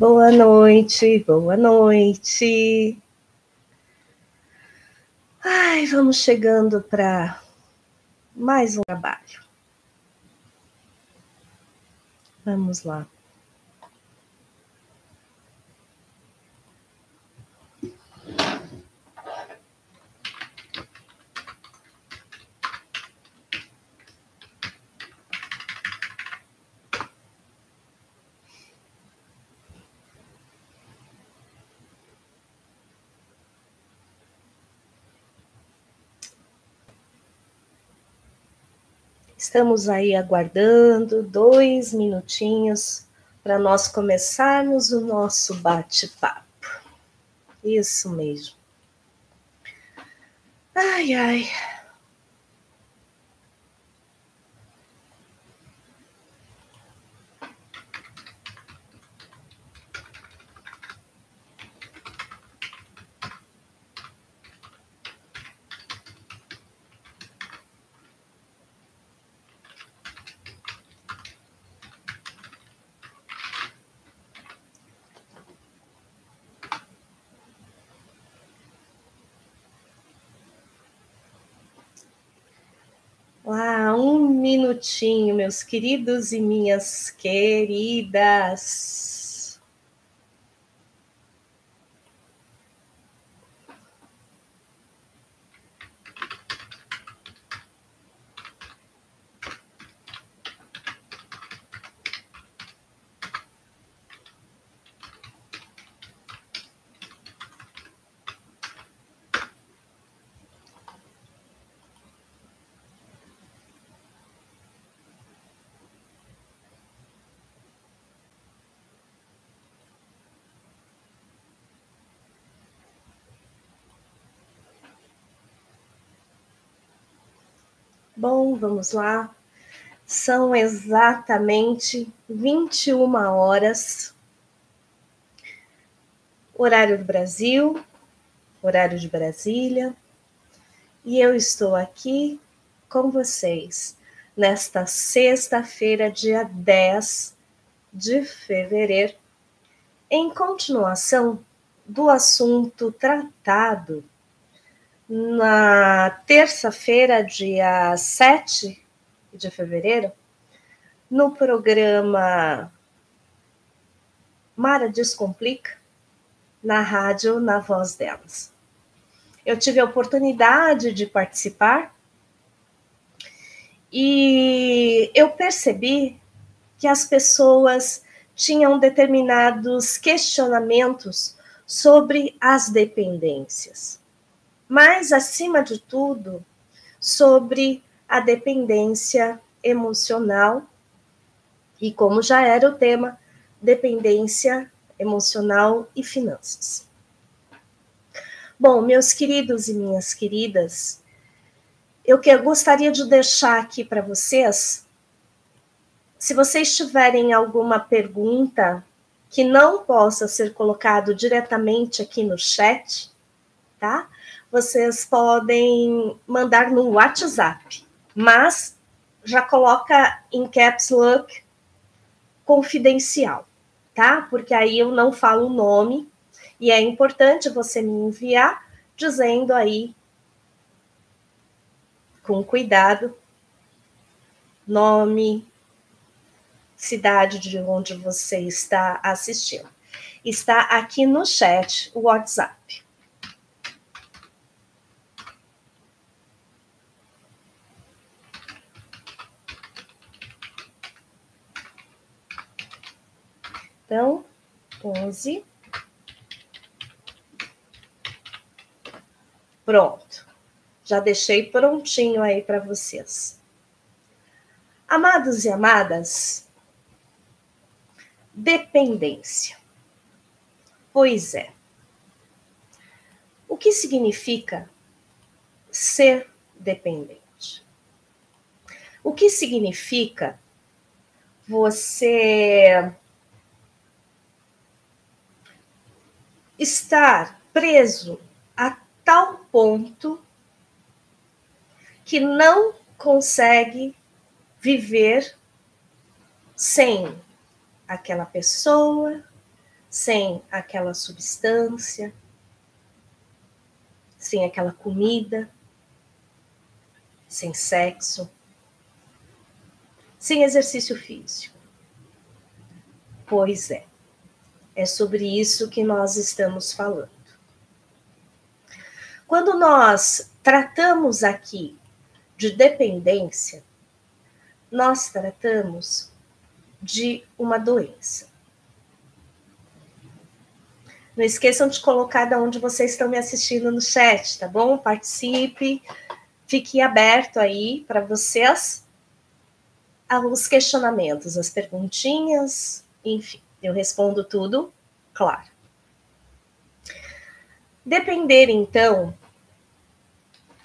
Boa noite, boa noite. Ai, vamos chegando para mais um trabalho. Vamos lá. Estamos aí aguardando dois minutinhos para nós começarmos o nosso bate-papo. Isso mesmo. Ai, ai. Minutinho, meus queridos e minhas queridas. Bom, vamos lá. São exatamente 21 horas, horário do Brasil, horário de Brasília, e eu estou aqui com vocês nesta sexta-feira, dia 10 de fevereiro, em continuação do assunto tratado na terça-feira, dia 7 de fevereiro, no programa Mara Descomplica, na rádio Na Voz Delas. Eu tive a oportunidade de participar e eu percebi que as pessoas tinham determinados questionamentos sobre as dependências mas, acima de tudo, sobre a dependência emocional e, como já era o tema, dependência emocional e finanças. Bom, meus queridos e minhas queridas, eu que gostaria de deixar aqui para vocês, se vocês tiverem alguma pergunta que não possa ser colocado diretamente aqui no chat, tá? Vocês podem mandar no WhatsApp, mas já coloca em caps lock confidencial, tá? Porque aí eu não falo o nome e é importante você me enviar dizendo aí com cuidado nome, cidade de onde você está assistindo. Está aqui no chat o WhatsApp. Então, 11. Pronto. Já deixei prontinho aí para vocês. Amados e amadas, dependência. Pois é. O que significa ser dependente? O que significa você estar preso a tal ponto que não consegue viver sem aquela pessoa, sem aquela substância, sem aquela comida, sem sexo, sem exercício físico. Pois é, é sobre isso que nós estamos falando. Quando nós tratamos aqui de dependência, nós tratamos de uma doença. Não esqueçam de colocar de onde vocês estão me assistindo no chat, tá bom? Participe, fique aberto aí para vocês os questionamentos, as perguntinhas, enfim, eu respondo tudo, claro. Depender, então,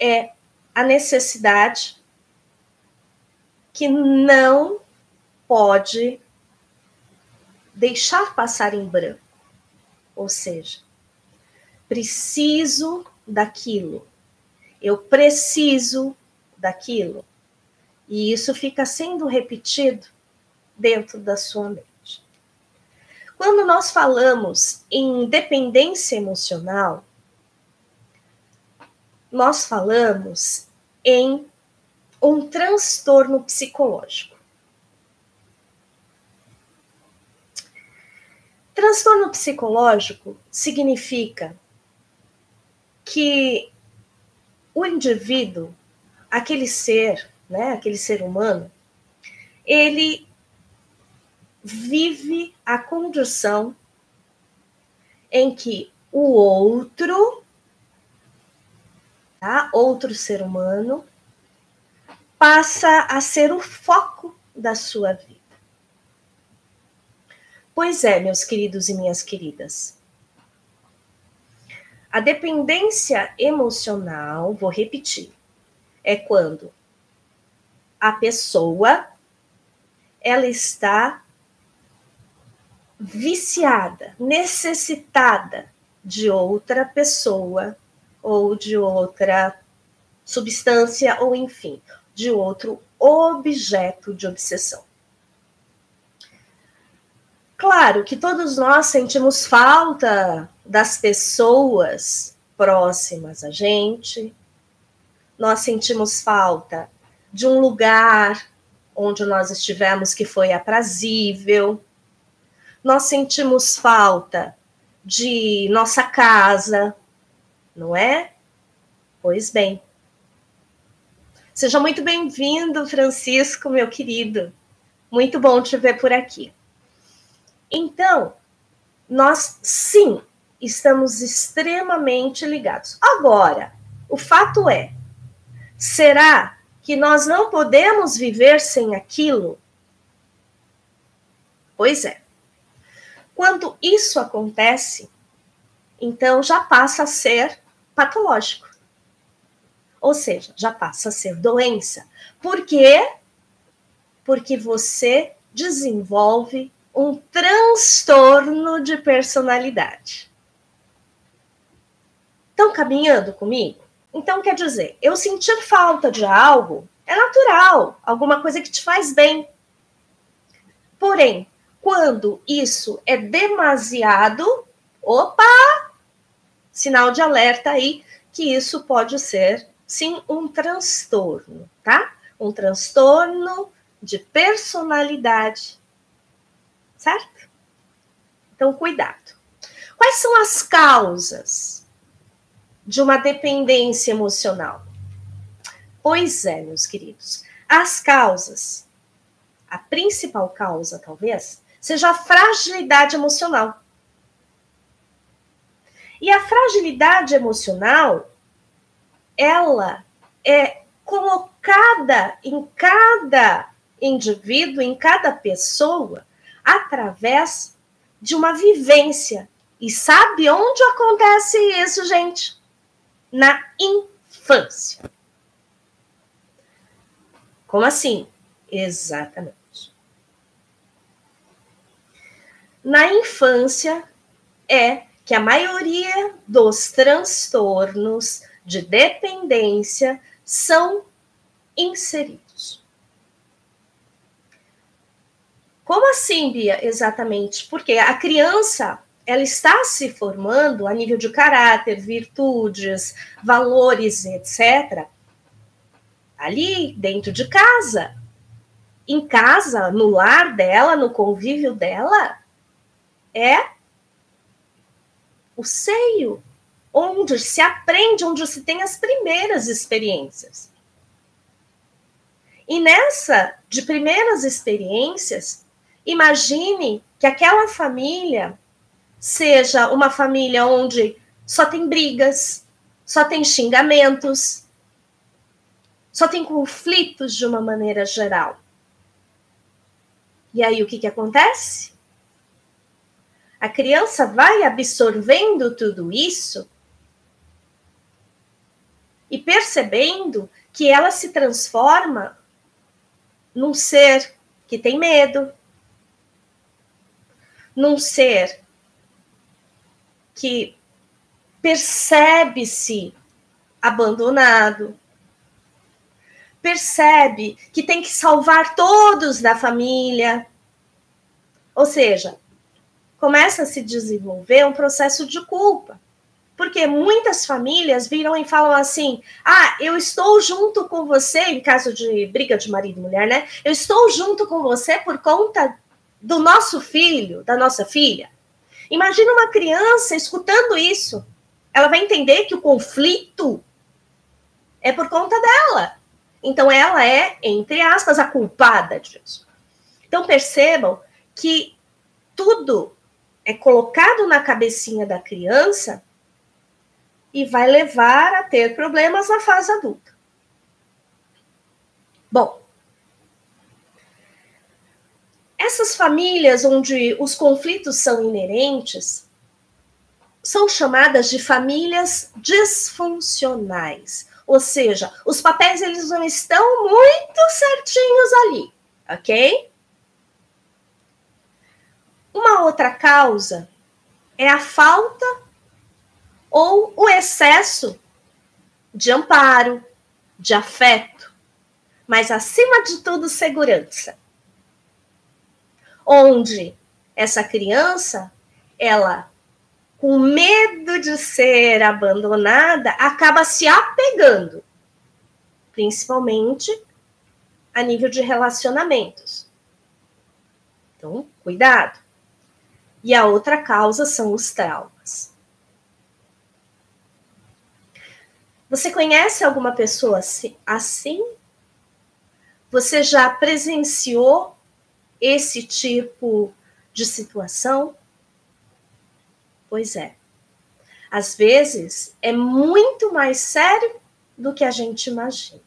é a necessidade que não pode deixar passar em branco. Ou seja, preciso daquilo. Eu preciso daquilo. E isso fica sendo repetido dentro da sua mente. Quando nós falamos em dependência emocional, nós falamos em um transtorno psicológico. Transtorno psicológico significa que o indivíduo, aquele ser, né, aquele ser humano, ele vive a condição em que o outro, tá, outro ser humano, passa a ser o foco da sua vida. Pois é, meus queridos e minhas queridas. A dependência emocional, vou repetir, é quando a pessoa ela está viciada, necessitada de outra pessoa ou de outra substância ou enfim, de outro objeto de obsessão. Claro que todos nós sentimos falta das pessoas próximas a gente, nós sentimos falta de um lugar onde nós estivemos que foi aprazível, nós sentimos falta de nossa casa, não é? Pois bem. Seja muito bem-vindo, Francisco, meu querido. Muito bom te ver por aqui. Então, nós sim estamos extremamente ligados. Agora, o fato é: será que nós não podemos viver sem aquilo? Pois é. Quando isso acontece, então já passa a ser patológico. Ou seja, já passa a ser doença. Por quê? Porque você desenvolve um transtorno de personalidade. Estão caminhando comigo? Então, quer dizer, eu sentir falta de algo é natural, alguma coisa que te faz bem. Porém, quando isso é demasiado, opa, sinal de alerta aí que isso pode ser sim um transtorno, tá? Um transtorno de personalidade, certo? Então, cuidado. Quais são as causas de uma dependência emocional? Pois é, meus queridos, as causas, a principal causa, talvez, seja a fragilidade emocional. E a fragilidade emocional, ela é colocada em cada indivíduo, em cada pessoa, através de uma vivência. E sabe onde acontece isso, gente? Na infância. Como assim? Exatamente. Na infância é que a maioria dos transtornos de dependência são inseridos. Como assim, Bia? Exatamente, porque a criança, ela está se formando a nível de caráter, virtudes, valores, etc., ali dentro de casa. Em casa, no lar dela, no convívio dela, é o seio, onde se aprende, onde se tem as primeiras experiências. E nessa de primeiras experiências, imagine que aquela família seja uma família onde só tem brigas, só tem xingamentos, só tem conflitos de uma maneira geral. E aí o que, que acontece? A criança vai absorvendo tudo isso e percebendo que ela se transforma num ser que tem medo, num ser que percebe-se abandonado, percebe que tem que salvar todos da família. Ou seja, começa a se desenvolver um processo de culpa. Porque muitas famílias viram e falam assim: ah, eu estou junto com você, em caso de briga de marido e mulher, né? Eu estou junto com você por conta do nosso filho, da nossa filha. Imagina uma criança escutando isso. Ela vai entender que o conflito é por conta dela. Então, ela é, entre aspas, a culpada disso. Então, percebam que tudo é colocado na cabecinha da criança e vai levar a ter problemas na fase adulta. Bom, essas famílias onde os conflitos são inerentes são chamadas de famílias disfuncionais. Ou seja, os papéis eles não estão muito certinhos ali, ok? Uma outra causa é a falta ou o excesso de amparo, de afeto, mas acima de tudo, segurança. Onde essa criança, ela, com medo de ser abandonada, acaba se apegando, principalmente a nível de relacionamentos. Então, cuidado. E a outra causa são os traumas. Você conhece alguma pessoa assim? Você já presenciou esse tipo de situação? Pois é. Às vezes é muito mais sério do que a gente imagina.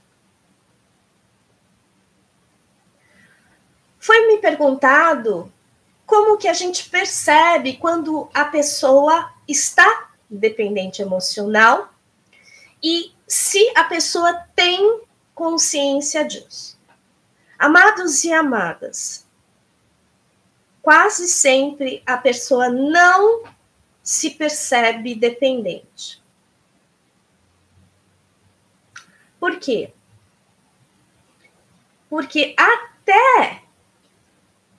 Foi me perguntado como que a gente percebe quando a pessoa está dependente emocional e se a pessoa tem consciência disso. Amados e amadas, quase sempre a pessoa não se percebe dependente. Por quê? Porque até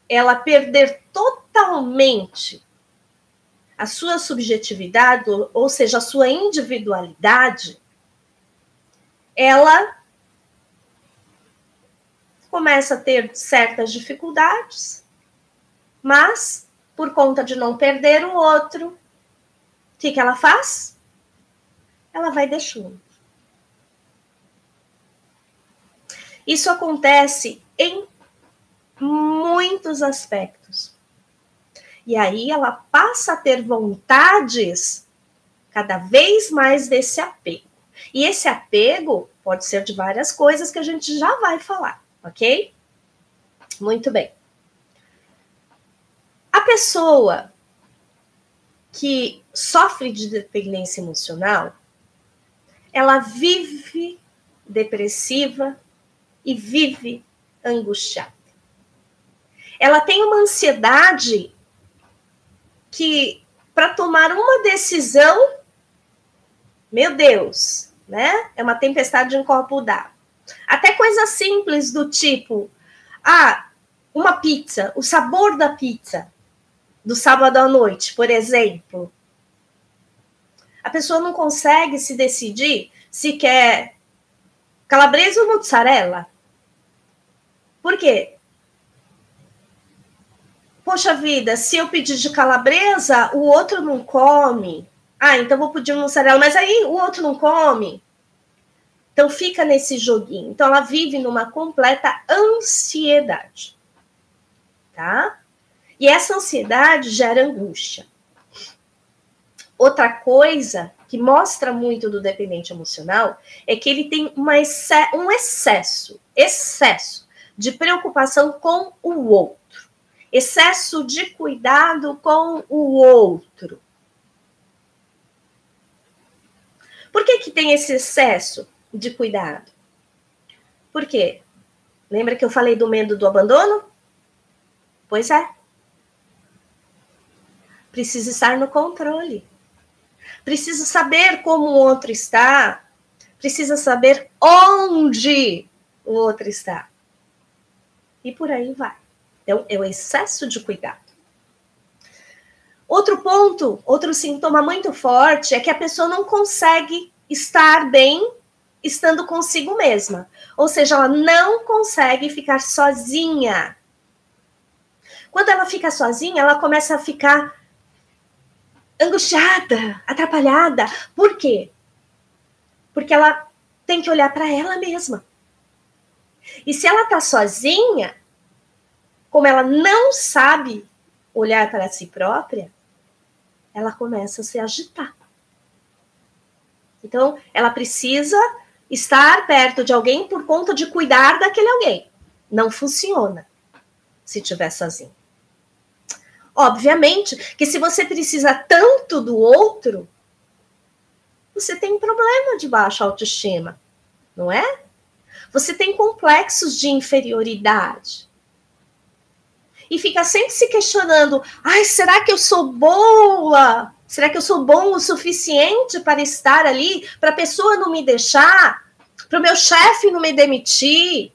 ela perder totalmente a sua subjetividade, ou seja, a sua individualidade, ela começa a ter certas dificuldades, mas por conta de não perder o outro, o que, que ela faz? Ela vai deixando. Isso acontece em muitos aspectos. E aí ela passa a ter vontades cada vez mais desse apego. E esse apego pode ser de várias coisas que a gente já vai falar, ok? Muito bem. A pessoa que sofre de dependência emocional, ela vive depressiva e vive angustiada. Ela tem uma ansiedade que, para tomar uma decisão, meu Deus, né? É uma tempestade em copo d'água. Até coisas simples do tipo, ah, uma pizza, o sabor da pizza. do sábado à noite, por exemplo. A pessoa não consegue se decidir se quer calabresa ou mozzarella. Por quê? Poxa vida, se eu pedir de calabresa, o outro não come. Ah, então vou pedir um mussarela, mas aí o outro não come. Então fica nesse joguinho. Então ela vive numa completa ansiedade. Tá? E essa ansiedade gera angústia. Outra coisa que mostra muito do dependente emocional é que ele tem uma um excesso, excesso de preocupação com o outro, excesso de cuidado com o outro. Por que, que tem esse excesso de cuidado? Por quê? Lembra que eu falei do medo do abandono? Pois é. Precisa estar no controle. Precisa saber como o outro está. Precisa saber onde o outro está. E por aí vai. Então, é o excesso de cuidado. Outro ponto, outro sintoma muito forte é que a pessoa não consegue estar bem estando consigo mesma. Ou seja, ela não consegue ficar sozinha. Quando ela fica sozinha, ela começa a ficar angustiada, atrapalhada. Por quê? Porque ela tem que olhar para ela mesma. E se ela está sozinha, como ela não sabe olhar para si própria, ela começa a se agitar. Então, ela precisa estar perto de alguém por conta de cuidar daquele alguém. Não funciona se estiver sozinho. Obviamente que se você precisa tanto do outro, você tem um problema de baixa autoestima, não é? Você tem complexos de inferioridade e fica sempre se questionando: ai, será que eu sou boa? Será que eu sou bom o suficiente para estar ali? Para a pessoa não me deixar? Para o meu chefe não me demitir?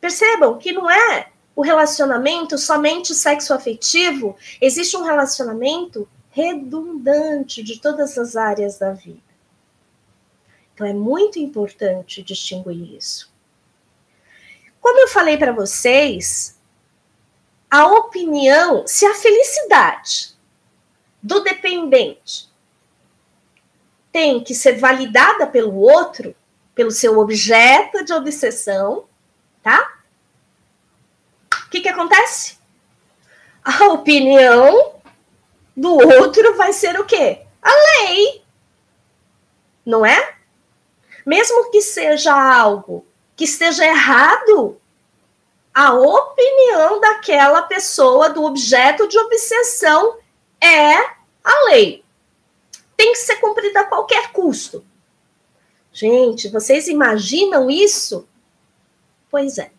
Percebam que não é o relacionamento somente sexo afetivo, existe um relacionamento redundante de todas as áreas da vida. Então é muito importante distinguir isso. Como eu falei para vocês, a opinião, se a felicidade do dependente tem que ser validada pelo outro, pelo seu objeto de obsessão, tá? O que, que acontece? A opinião do outro vai ser o quê? A lei. Não é? Mesmo que seja algo que esteja errado, a opinião daquela pessoa, do objeto de obsessão, é a lei. Tem que ser cumprida a qualquer custo. Gente, vocês imaginam isso? Pois é.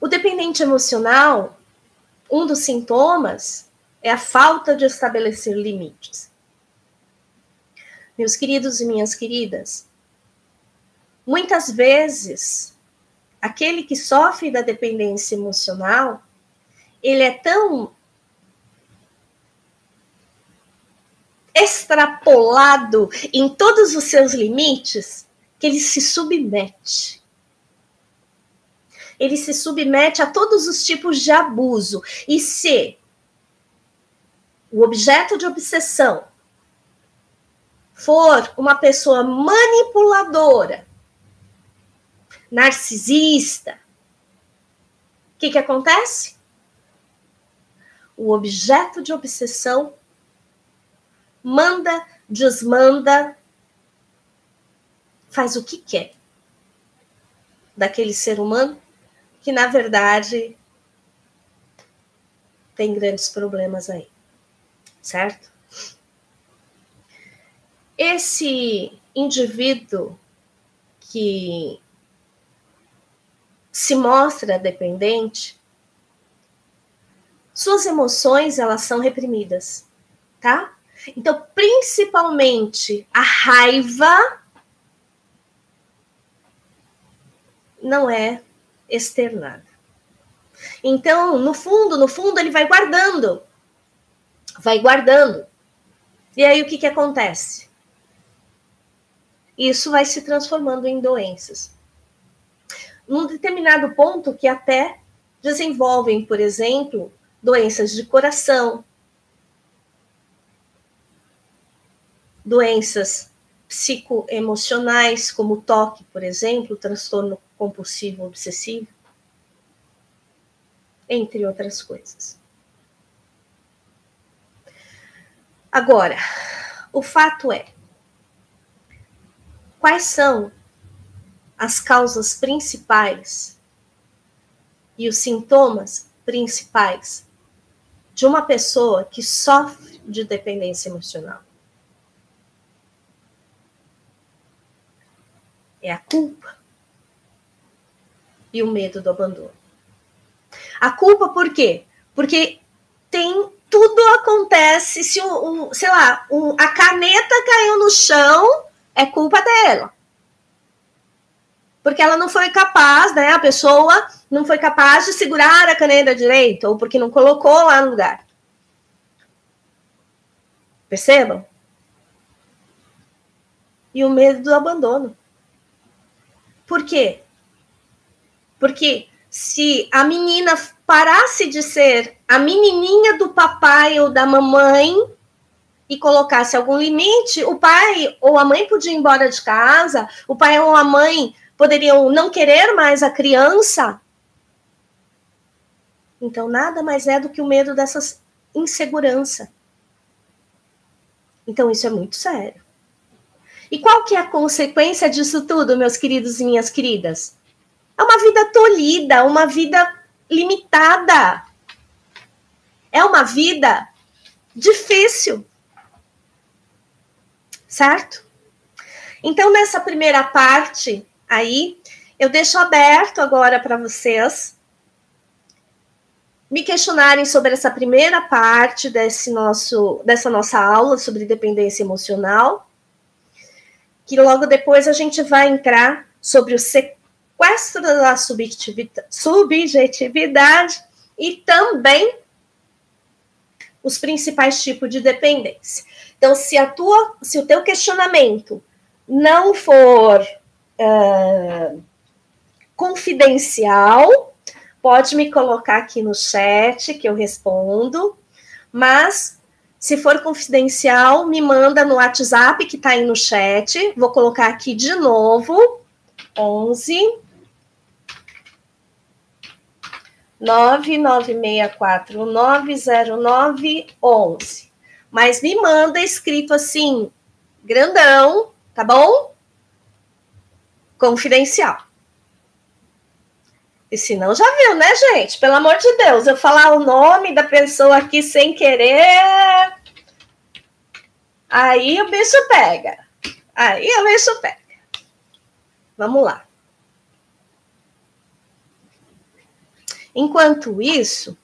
O dependente emocional, um dos sintomas é a falta de estabelecer limites. Meus queridos e minhas queridas, muitas vezes aquele que sofre da dependência emocional, ele é tão extrapolado em todos os seus limites que ele se submete. Ele se submete a todos os tipos de abuso. E se o objeto de obsessão for uma pessoa manipuladora, narcisista, o que, que acontece? O objeto de obsessão manda, desmanda, faz o que quer daquele ser humano que, na verdade, tem grandes problemas aí, certo? Esse indivíduo que se mostra dependente, suas emoções elas são reprimidas, tá? Então, principalmente a raiva não é externada. Então, no fundo, no fundo, ele vai guardando. Vai guardando. E aí o que, que acontece? Isso vai se transformando em doenças. Num determinado ponto que até desenvolvem, por exemplo, doenças de coração, doenças psicoemocionais, como toque, por exemplo, transtorno compulsivo obsessivo, entre outras coisas. Agora, o fato é, quais são as causas principais e os sintomas principais de uma pessoa que sofre de dependência emocional? É a culpa e o medo do abandono. A culpa por quê? Porque tem tudo acontece se um sei lá, a caneta caiu no chão, é culpa dela. Porque ela não foi capaz, né? A pessoa não foi capaz de segurar a caneta direito, ou porque não colocou lá no lugar. Percebam? E o medo do abandono. Por quê? Porque se a menina parasse de ser a menininha do papai ou da mamãe e colocasse algum limite, o pai ou a mãe podia ir embora de casa, o pai ou a mãe poderiam não querer mais a criança. Então, nada mais é do que o medo dessa insegurança. Então, isso é muito sério. E qual que é a consequência disso tudo, meus queridos e minhas queridas? É uma vida tolhida, uma vida limitada. É uma vida difícil. Certo? Então, nessa primeira parte aí, eu deixo aberto agora para vocês me questionarem sobre essa primeira parte desse nosso, dessa nossa aula sobre dependência emocional, que logo depois a gente vai entrar sobre o sequestro da subjetividade e também os principais tipos de dependência. Então, se a tua, se o teu questionamento não for uh, confidencial, pode me colocar aqui no chat que eu respondo, mas se for confidencial, me manda no WhatsApp que está aí no chat. Vou colocar aqui de novo: 11 996490911. Mas me manda escrito assim, grandão, tá bom? Confidencial. E se não, já viu, né, gente? Pelo amor de Deus, eu falar o nome da pessoa aqui sem querer. Aí o bicho pega. Aí o bicho pega. Vamos lá. Enquanto isso,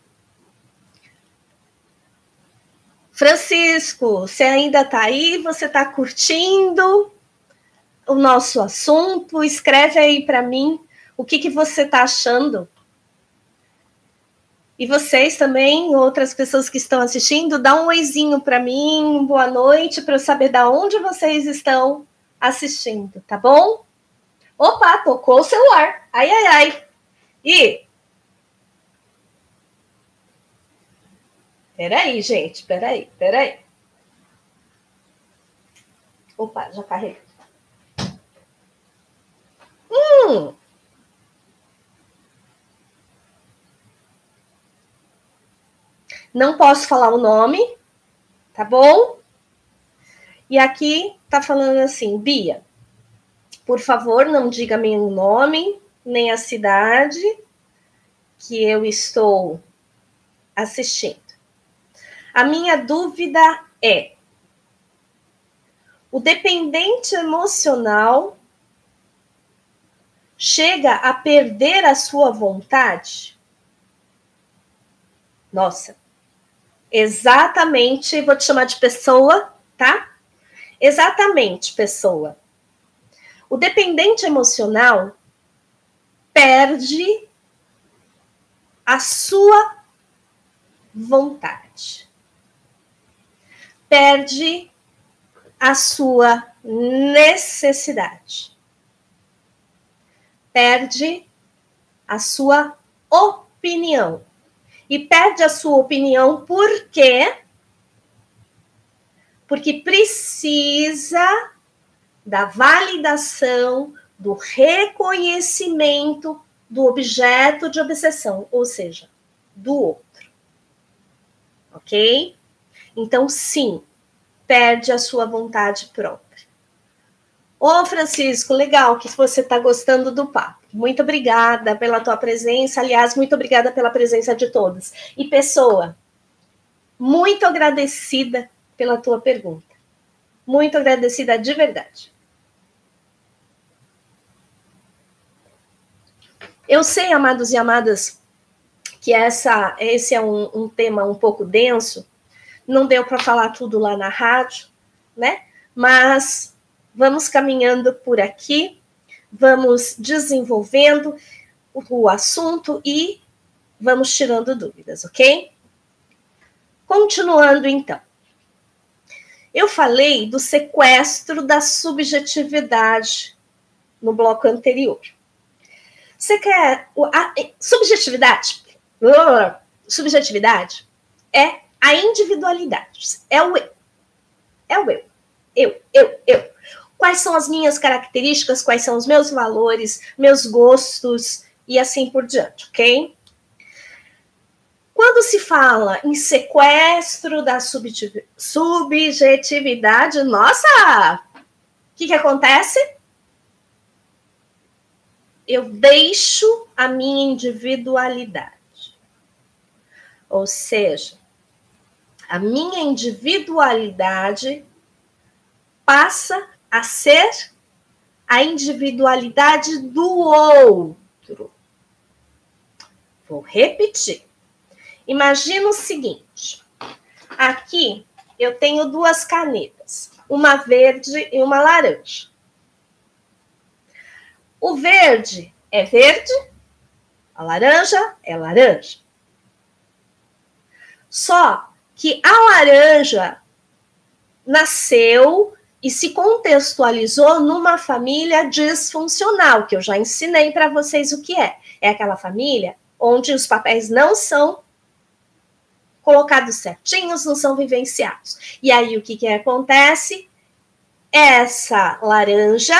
Francisco, você ainda está aí? Você está curtindo o nosso assunto? Escreve aí para mim o que, que você está achando. E vocês também, outras pessoas que estão assistindo, dá um oizinho para mim, boa noite, para eu saber da onde vocês estão assistindo, tá bom? Opa, tocou o celular. Ai, ai, ai. E Peraí, gente, peraí, peraí. Opa, já carreguei. Hum! Não posso falar o nome, tá bom? E aqui tá falando assim, Bia, por favor, não diga meu nome, nem a cidade que eu estou assistindo. A minha dúvida é: o dependente emocional chega a perder a sua vontade? Nossa, exatamente, vou te chamar de pessoa, tá? Exatamente, pessoa. O dependente emocional perde a sua vontade. Perde a sua necessidade. Perde a sua opinião. E perde a sua opinião por quê? Porque precisa da validação, do reconhecimento do objeto de obsessão, ou seja, do outro. Ok? Então, sim, perde a sua vontade própria. Ô, Francisco, legal que você está gostando do papo. Muito obrigada pela tua presença. Aliás, muito obrigada pela presença de todos. E pessoa, muito agradecida pela tua pergunta. Muito agradecida de verdade. Eu sei, amados e amadas, que essa, esse é um, um tema um pouco denso, não deu para falar tudo lá na rádio, né? Mas vamos caminhando por aqui, vamos desenvolvendo o, assunto e vamos tirando dúvidas, ok? Continuando então. Eu falei do sequestro da subjetividade no bloco anterior. Você quer. A, subjetividade. Subjetividade é a individualidade. É o eu. É o eu. Eu, eu, eu. Quais são as minhas características, quais são os meus valores, meus gostos e assim por diante, ok? Quando se fala em sequestro da subjetividade, nossa! O que, que acontece? eu deixo a minha individualidade. Ou seja, a minha individualidade passa a ser a individualidade do outro. Vou repetir. Imagina o seguinte: aqui eu tenho duas canetas, uma verde e uma laranja. O verde é verde, a laranja é laranja. Só que a laranja nasceu e se contextualizou numa família disfuncional, que eu já ensinei para vocês o que é. É aquela família onde os papéis não são colocados certinhos, não são vivenciados. E aí o que, que acontece? Essa laranja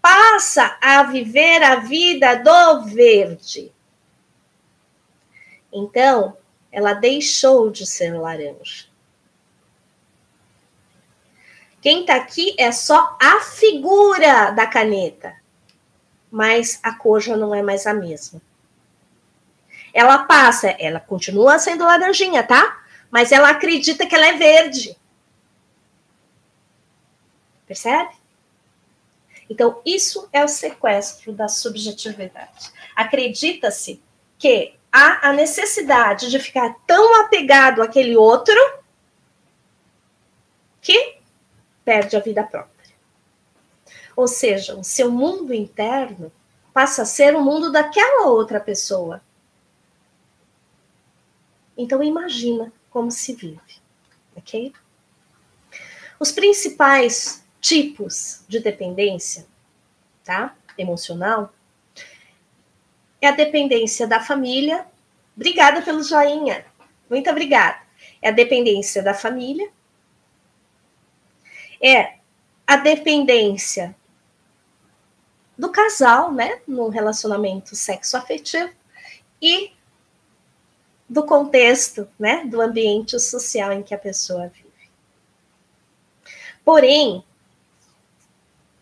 passa a viver a vida do verde. Então, ela deixou de ser laranja. Quem está aqui é só a figura da caneta, mas a cor já não é mais a mesma. Ela passa, ela continua sendo laranjinha, tá? Mas ela acredita que ela é verde. Percebe? Então, isso é o sequestro da subjetividade. Acredita-se que há a necessidade de ficar tão apegado àquele outro que perde a vida própria. Ou seja, o seu mundo interno passa a ser o mundo daquela outra pessoa. Então imagina como se vive, ok? Os principais tipos de dependência, tá? Emocional, é a dependência da família. Obrigada pelo joinha. Muito obrigada. É a dependência da família. É a dependência do casal, né, no relacionamento sexo-afetivo e do contexto, né, do ambiente social em que a pessoa vive. Porém,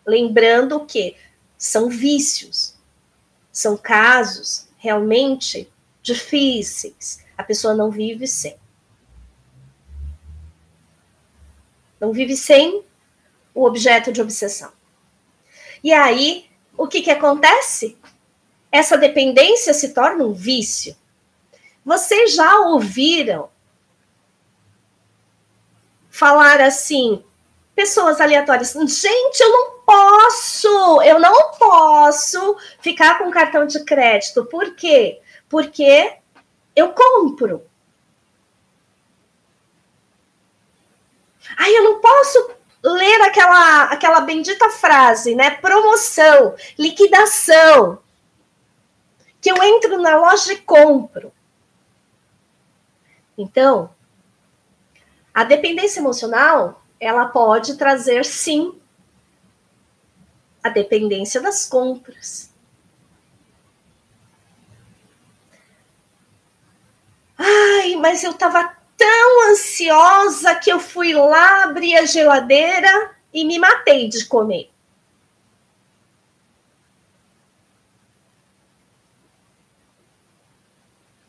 Lembrando que são vícios, são casos realmente difíceis. A pessoa não vive sem. Não vive sem o objeto de obsessão. E aí, o que, que acontece? Essa dependência se torna um vício. Vocês já ouviram falar assim: pessoas aleatórias. Gente, eu não posso, eu não posso ficar com cartão de crédito. Por quê? Porque eu compro. Ai, eu não posso ler aquela, aquela bendita frase, né? Promoção, liquidação. Que eu entro na loja e compro. Então, a dependência emocional ela pode trazer sim a dependência das compras. Ai, mas eu estava tão ansiosa que eu fui lá abrir a geladeira e me matei de comer.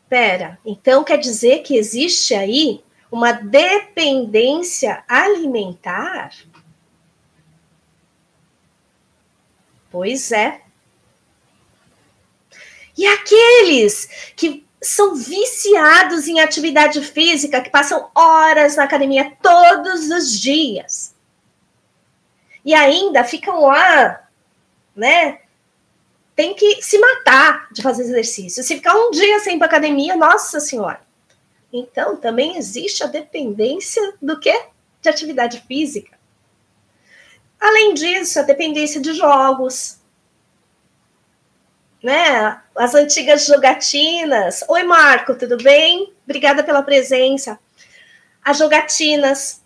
Pera, então quer dizer que existe aí uma dependência alimentar? Pois é. E aqueles que são viciados em atividade física, que passam horas na academia todos os dias. E ainda ficam lá, né? Tem que se matar de fazer exercício. Se ficar um dia sem ir para academia, nossa senhora. Então, também existe a dependência do quê? De atividade física. Além disso, a dependência de jogos, né? As antigas jogatinas. Oi, Marco, tudo bem? Obrigada pela presença. As jogatinas.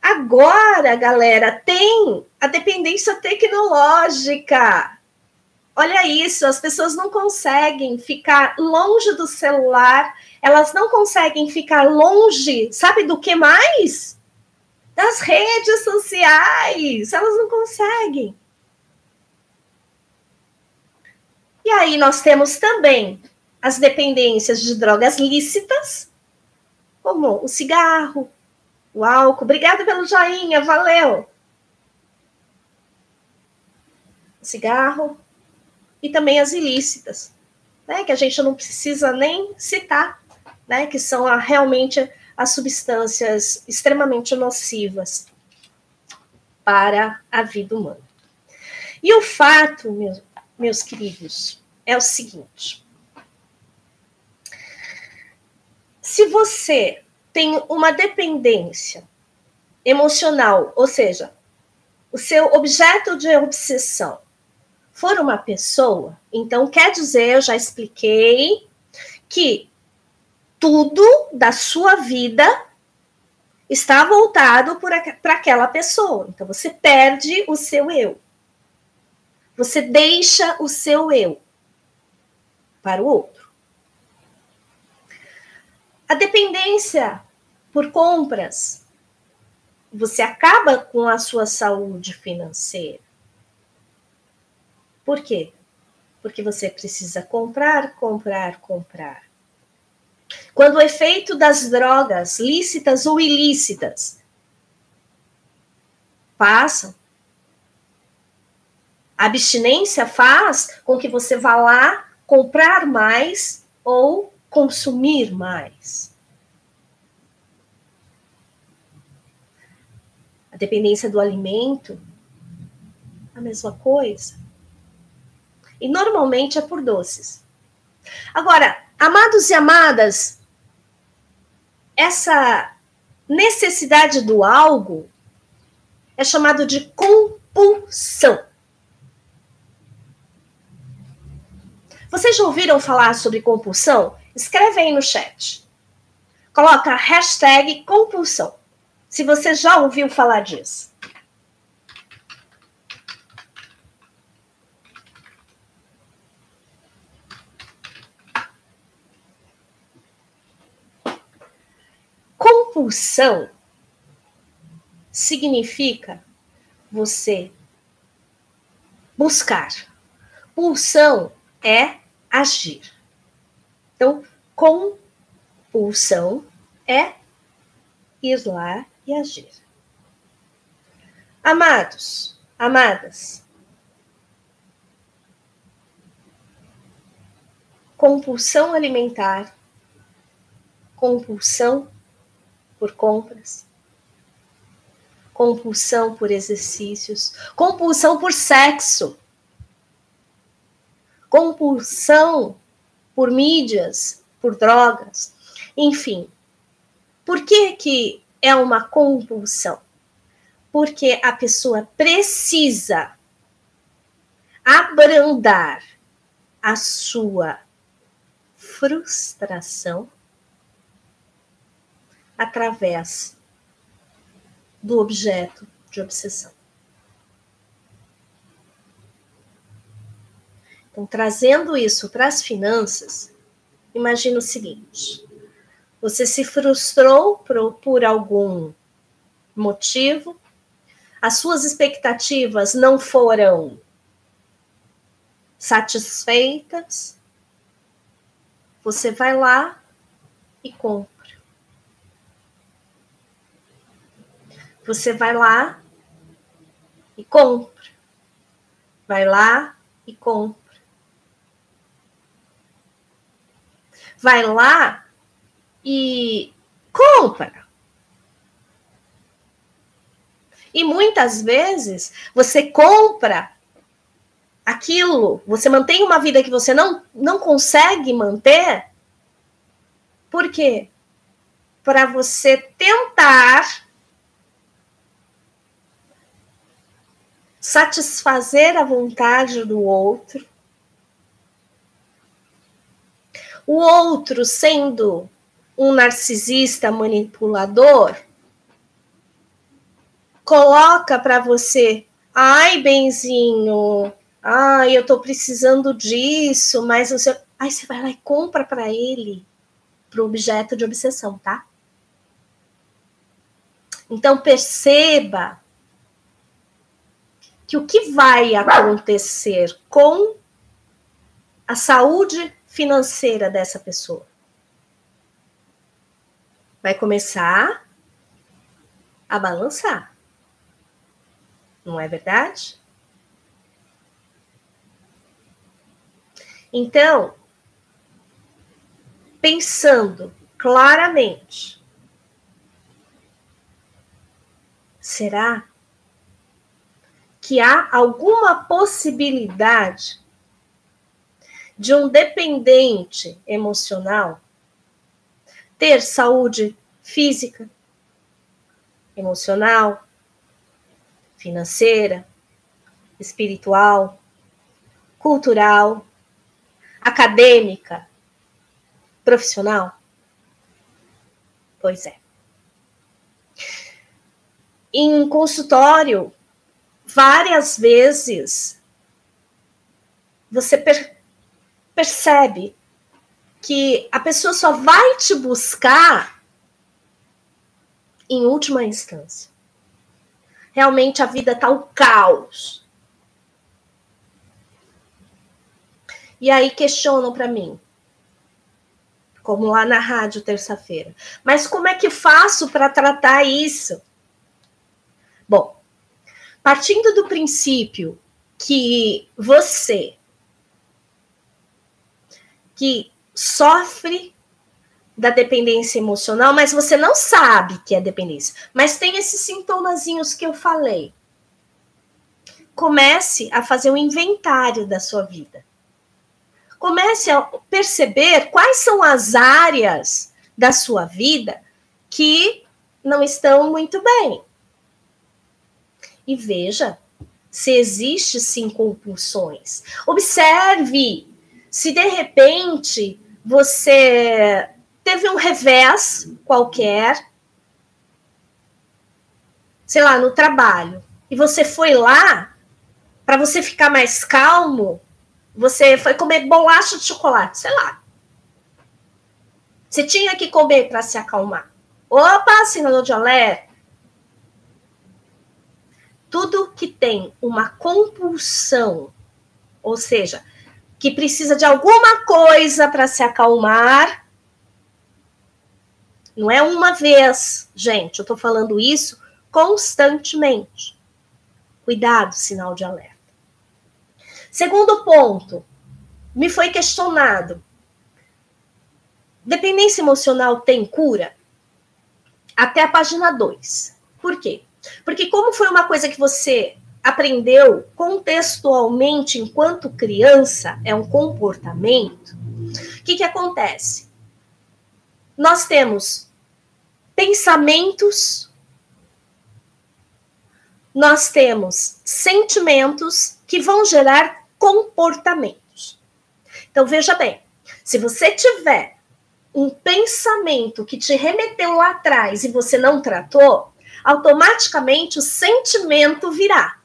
Agora, galera, tem a dependência tecnológica. Olha isso, as pessoas não conseguem ficar longe do celular elas não conseguem ficar longe, sabe do que mais? Das redes sociais. Elas não conseguem. E aí nós temos também as dependências de drogas lícitas, como o cigarro, o álcool. Obrigada pelo joinha, valeu. O cigarro e também as ilícitas, né, que a gente não precisa nem citar né, que são a, realmente as substâncias extremamente nocivas para a vida humana. E o fato, meus, meus queridos, é o seguinte: se você tem uma dependência emocional, ou seja, o seu objeto de obsessão for uma pessoa, então quer dizer, eu já expliquei, que tudo da sua vida está voltado para aquela pessoa. Então você perde o seu eu. Você deixa o seu eu para o outro. A dependência por compras, você acaba com a sua saúde financeira. Por quê? Porque você precisa comprar, comprar, comprar. Quando o efeito das drogas, lícitas ou ilícitas, passam, a abstinência faz com que você vá lá comprar mais ou consumir mais. A dependência do alimento, a mesma coisa. E normalmente é por doces. Agora, Amados e amadas, essa necessidade do algo é chamado de compulsão. Vocês já ouviram falar sobre compulsão? Escreve aí no chat. Coloca hashtag compulsão. Se você já ouviu falar disso. Compulsão significa você buscar. Pulsão é agir. Então, compulsão é ir lá e agir. Amados, amadas, compulsão alimentar, compulsão por compras. compulsão por exercícios, compulsão por sexo, compulsão por mídias, por drogas, enfim. Por que, que é uma compulsão? Porque a pessoa precisa abrandar a sua frustração através do objeto de obsessão. Então, trazendo isso para as finanças, imagina o seguinte: você se frustrou por, por algum motivo, as suas expectativas não foram satisfeitas, você vai lá e compra. Você vai lá e compra. Vai lá e compra. Vai lá e compra. E muitas vezes você compra aquilo, você mantém uma vida que você não, não consegue manter. Por quê? Para você tentar satisfazer a vontade do outro. O outro sendo um narcisista manipulador, coloca para você, ai, benzinho, ai, eu tô precisando disso, mas você, aí você vai lá e compra para ele pro objeto de obsessão, tá? Então perceba que o que vai acontecer com a saúde financeira dessa pessoa? Vai começar a balançar. Não é verdade? Então, pensando claramente, será que há alguma possibilidade de um dependente emocional ter saúde física, emocional, financeira, espiritual, cultural, acadêmica, profissional? Pois é. Em consultório, várias vezes você percebe que a pessoa só vai te buscar em última instância. Realmente a vida tá o caos. E aí questionam para mim, como lá na rádio terça-feira. Mas como é que faço para tratar isso? Bom, partindo do princípio que você que sofre da dependência emocional, mas você não sabe que é dependência, mas tem esses sintomazinhos que eu falei. Comece a fazer um inventário da sua vida. Comece a perceber quais são as áreas da sua vida que não estão muito bem e veja se existe sim compulsões. Observe se de repente você teve um revés qualquer, sei lá, no trabalho, e você foi lá para você ficar mais calmo, você foi comer bolacha de chocolate, sei lá. Você tinha que comer para se acalmar. Opa, sinal de alerta tudo que tem uma compulsão, ou seja, que precisa de alguma coisa para se acalmar, não é uma vez, gente, eu estou falando isso constantemente. Cuidado, sinal de alerta. Segundo ponto, me foi questionado: dependência emocional tem cura? Até a página 2. Por quê? Porque como foi uma coisa que você aprendeu contextualmente enquanto criança, é um comportamento, o que, que acontece? Nós temos pensamentos, nós temos sentimentos que vão gerar comportamentos. Então, veja bem, se você tiver um pensamento que te remeteu lá atrás e você não tratou, automaticamente o sentimento virá.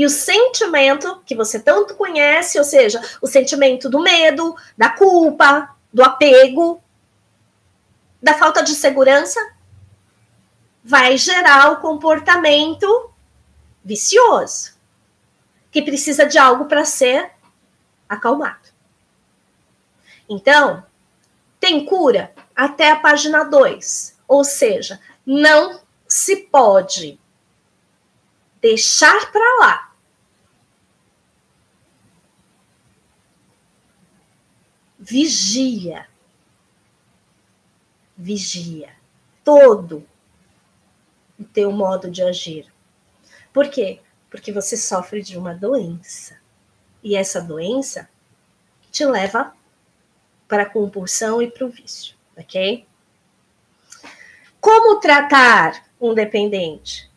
E o sentimento que você tanto conhece, ou seja, o sentimento do medo, da culpa, do apego, da falta de segurança, vai gerar o comportamento vicioso, que precisa de algo para ser acalmado. Então, tem cura até a página 2, ou seja, não se pode deixar para lá. Vigia. Vigia todo o teu modo de agir. Por quê? Porque você sofre de uma doença. E essa doença te leva para a compulsão e para o vício, ok? Como tratar um dependente?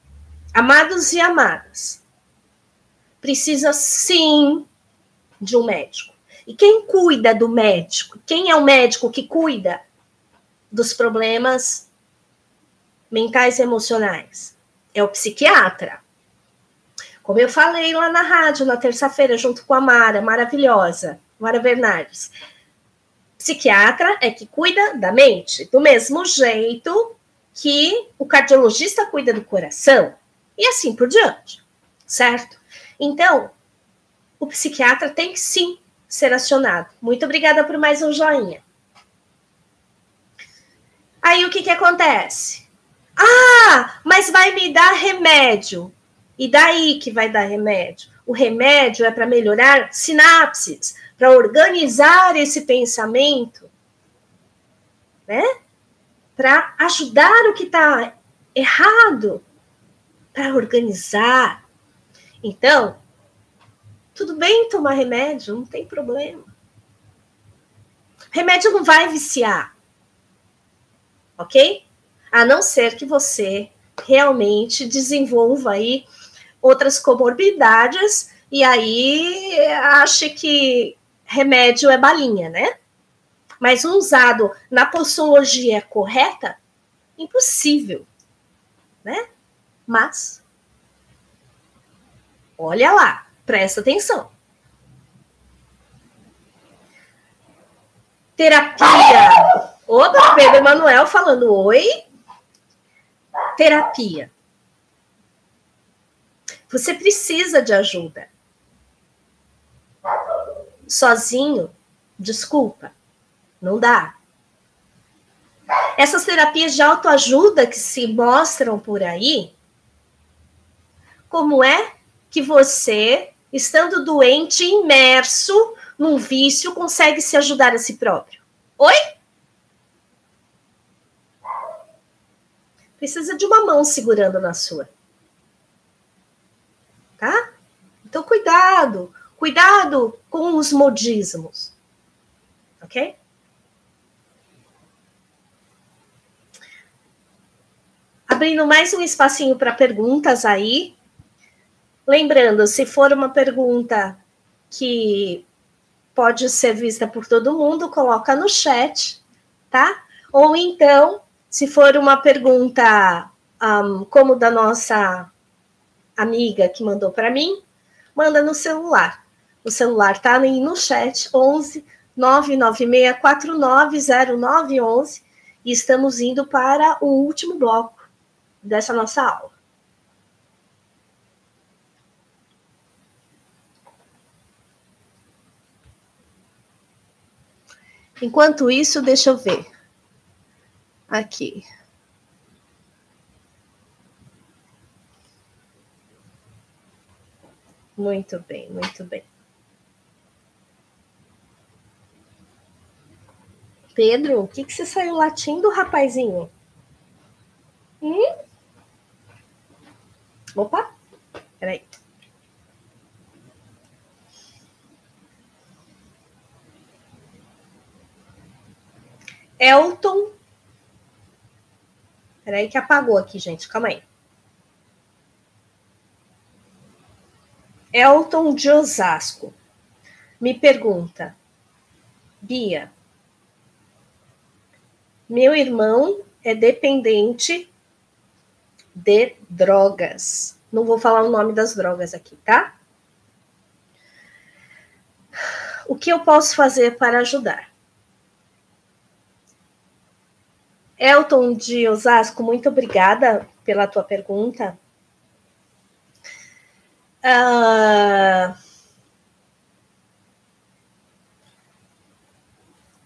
Amados e amadas, precisa sim de um médico. E quem cuida do médico? Quem é o médico que cuida dos problemas mentais e emocionais? É o psiquiatra. Como eu falei lá na rádio na terça-feira, junto com a Mara, maravilhosa, Mara Bernardes. Psiquiatra é que cuida da mente, do mesmo jeito que o cardiologista cuida do coração, e assim por diante, certo? Então, o psiquiatra tem que sim ser acionado. Muito obrigada por mais um joinha. Aí o que, que acontece? Ah, mas vai me dar remédio. E daí que vai dar remédio? O remédio é para melhorar sinapses, para organizar esse pensamento, né? Para ajudar o que está errado, para organizar. Então, tudo bem tomar remédio, não tem problema. Remédio não vai viciar, ok? A não ser que você realmente desenvolva aí outras comorbidades e aí ache que remédio é balinha, né? Mas usado na posologia correta, impossível, né? Mas olha lá, presta atenção. Terapia. Opa, Pedro Emanuel falando oi. Terapia. Você precisa de ajuda. Sozinho, desculpa, não dá. Essas terapias de autoajuda que se mostram por aí, como é que você, estando doente, imerso num vício, consegue se ajudar a si próprio? Oi? Precisa de uma mão segurando na sua tá? Então, cuidado, cuidado com os modismos, ok? Abrindo mais um espacinho para perguntas aí. Lembrando, se for uma pergunta que pode ser vista por todo mundo, coloca no chat, tá? Ou então, se for uma pergunta um, como da nossa amiga que mandou para mim, manda no celular. O celular tá aí no chat 11 996490911 e estamos indo para o último bloco dessa nossa aula. Enquanto isso, deixa eu ver. Aqui. Muito bem, muito bem. Pedro, o que, que você saiu latindo, rapazinho? Hum? Opa, peraí. Elton. Peraí que apagou aqui, gente. Calma aí. Elton de Osasco me pergunta: Bia, meu irmão é dependente de drogas. Não vou falar o nome das drogas aqui, tá? O que eu posso fazer para ajudar? Elton de Osasco, muito obrigada pela tua pergunta. Uh,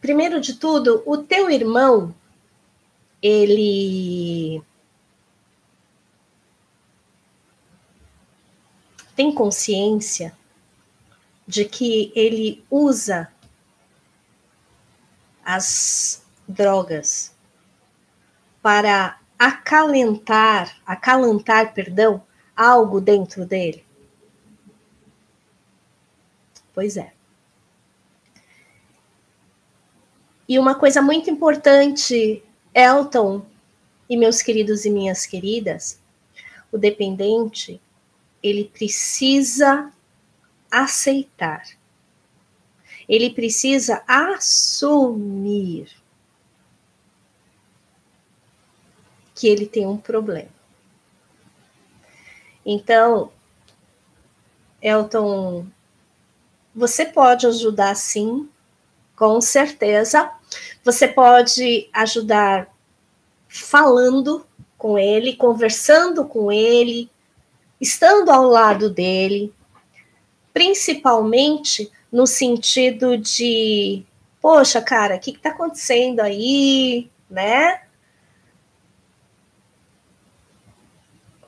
primeiro de tudo, o teu irmão, ele tem consciência de que ele usa as drogas para acalentar, acalentar, perdão, algo dentro dele? Pois é. E uma coisa muito importante, Elton e meus queridos e minhas queridas, o dependente, ele precisa aceitar. Ele precisa assumir que ele tem um problema. Então, Elton você pode ajudar sim, com certeza. Você pode ajudar falando com ele, conversando com ele, estando ao lado dele, principalmente no sentido de, poxa, cara, o que está acontecendo aí, né?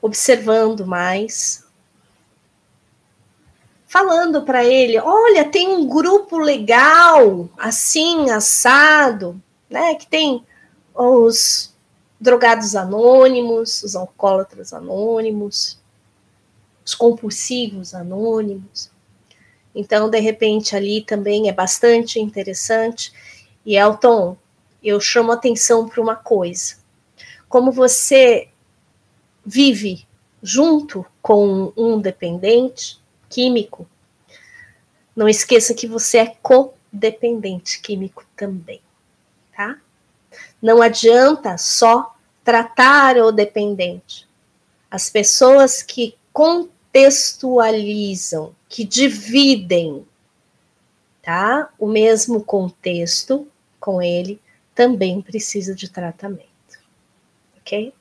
Observando mais, falando para ele: olha, tem um grupo legal, assim, assado, né? Que tem os drogados anônimos, os alcoólatras anônimos, os compulsivos anônimos. Então, de repente, ali também é bastante interessante. E Elton, eu chamo atenção para uma coisa. Como você vive junto com um dependente, químico, não esqueça que você é codependente químico também, tá? Não adianta só tratar o dependente. As pessoas que contextualizam, que dividem, tá? O mesmo contexto com ele também precisa de tratamento. OK?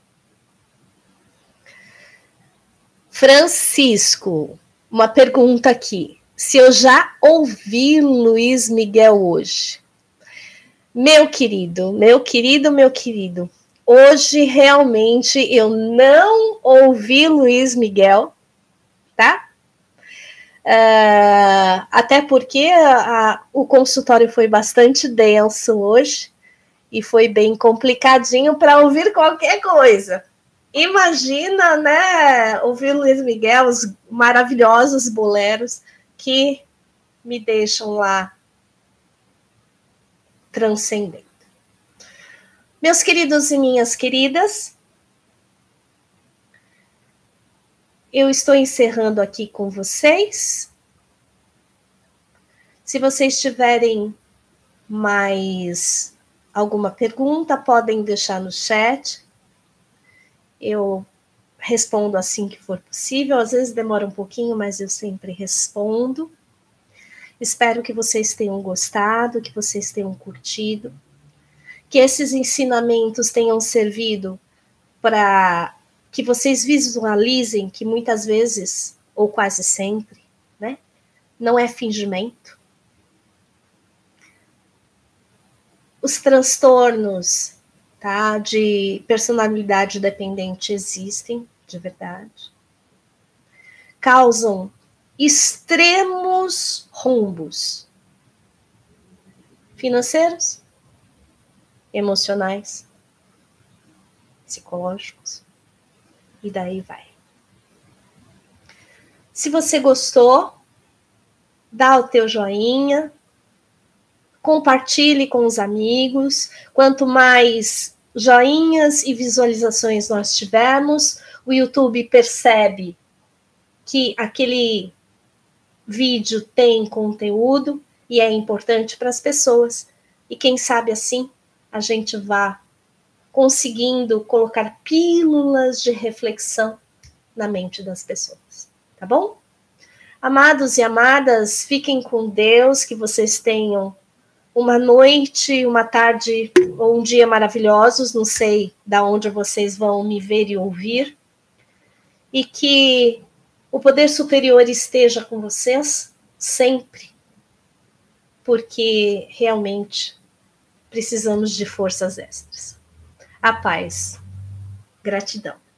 Francisco, uma pergunta aqui. Se eu já ouvi Luiz Miguel hoje. Meu querido, meu querido, meu querido, hoje realmente eu não ouvi Luiz Miguel, tá? Uh, até porque a, a, o consultório foi bastante denso hoje e foi bem complicadinho para ouvir qualquer coisa. Imagina, né, ouvir Luiz Miguel, os maravilhosos boleros que me deixam lá transcendendo. Meus queridos e minhas queridas, eu estou encerrando aqui com vocês. Se vocês tiverem mais alguma pergunta, podem deixar no chat eu respondo assim que for possível. Às vezes demora um pouquinho, mas eu sempre respondo. Espero que vocês tenham gostado, que vocês tenham curtido, que esses ensinamentos tenham servido para que vocês visualizem que muitas vezes, ou quase sempre, né, não é fingimento. Os transtornos tá? De personalidade dependente existem, de verdade. Causam extremos rombos financeiros, emocionais, psicológicos, e daí vai. Se você gostou, dá o teu joinha, compartilhe com os amigos. Quanto mais joinhas e visualizações nós tivermos, o YouTube percebe que aquele vídeo tem conteúdo e é importante para as pessoas. E quem sabe assim a gente vá conseguindo colocar pílulas de reflexão na mente das pessoas, tá bom? Amados e amadas, fiquem com Deus, que vocês tenham uma noite, uma tarde ou um dia maravilhosos, não sei da onde vocês vão me ver e ouvir, e que o poder superior esteja com vocês sempre, porque realmente precisamos de forças extras. A paz. Gratidão.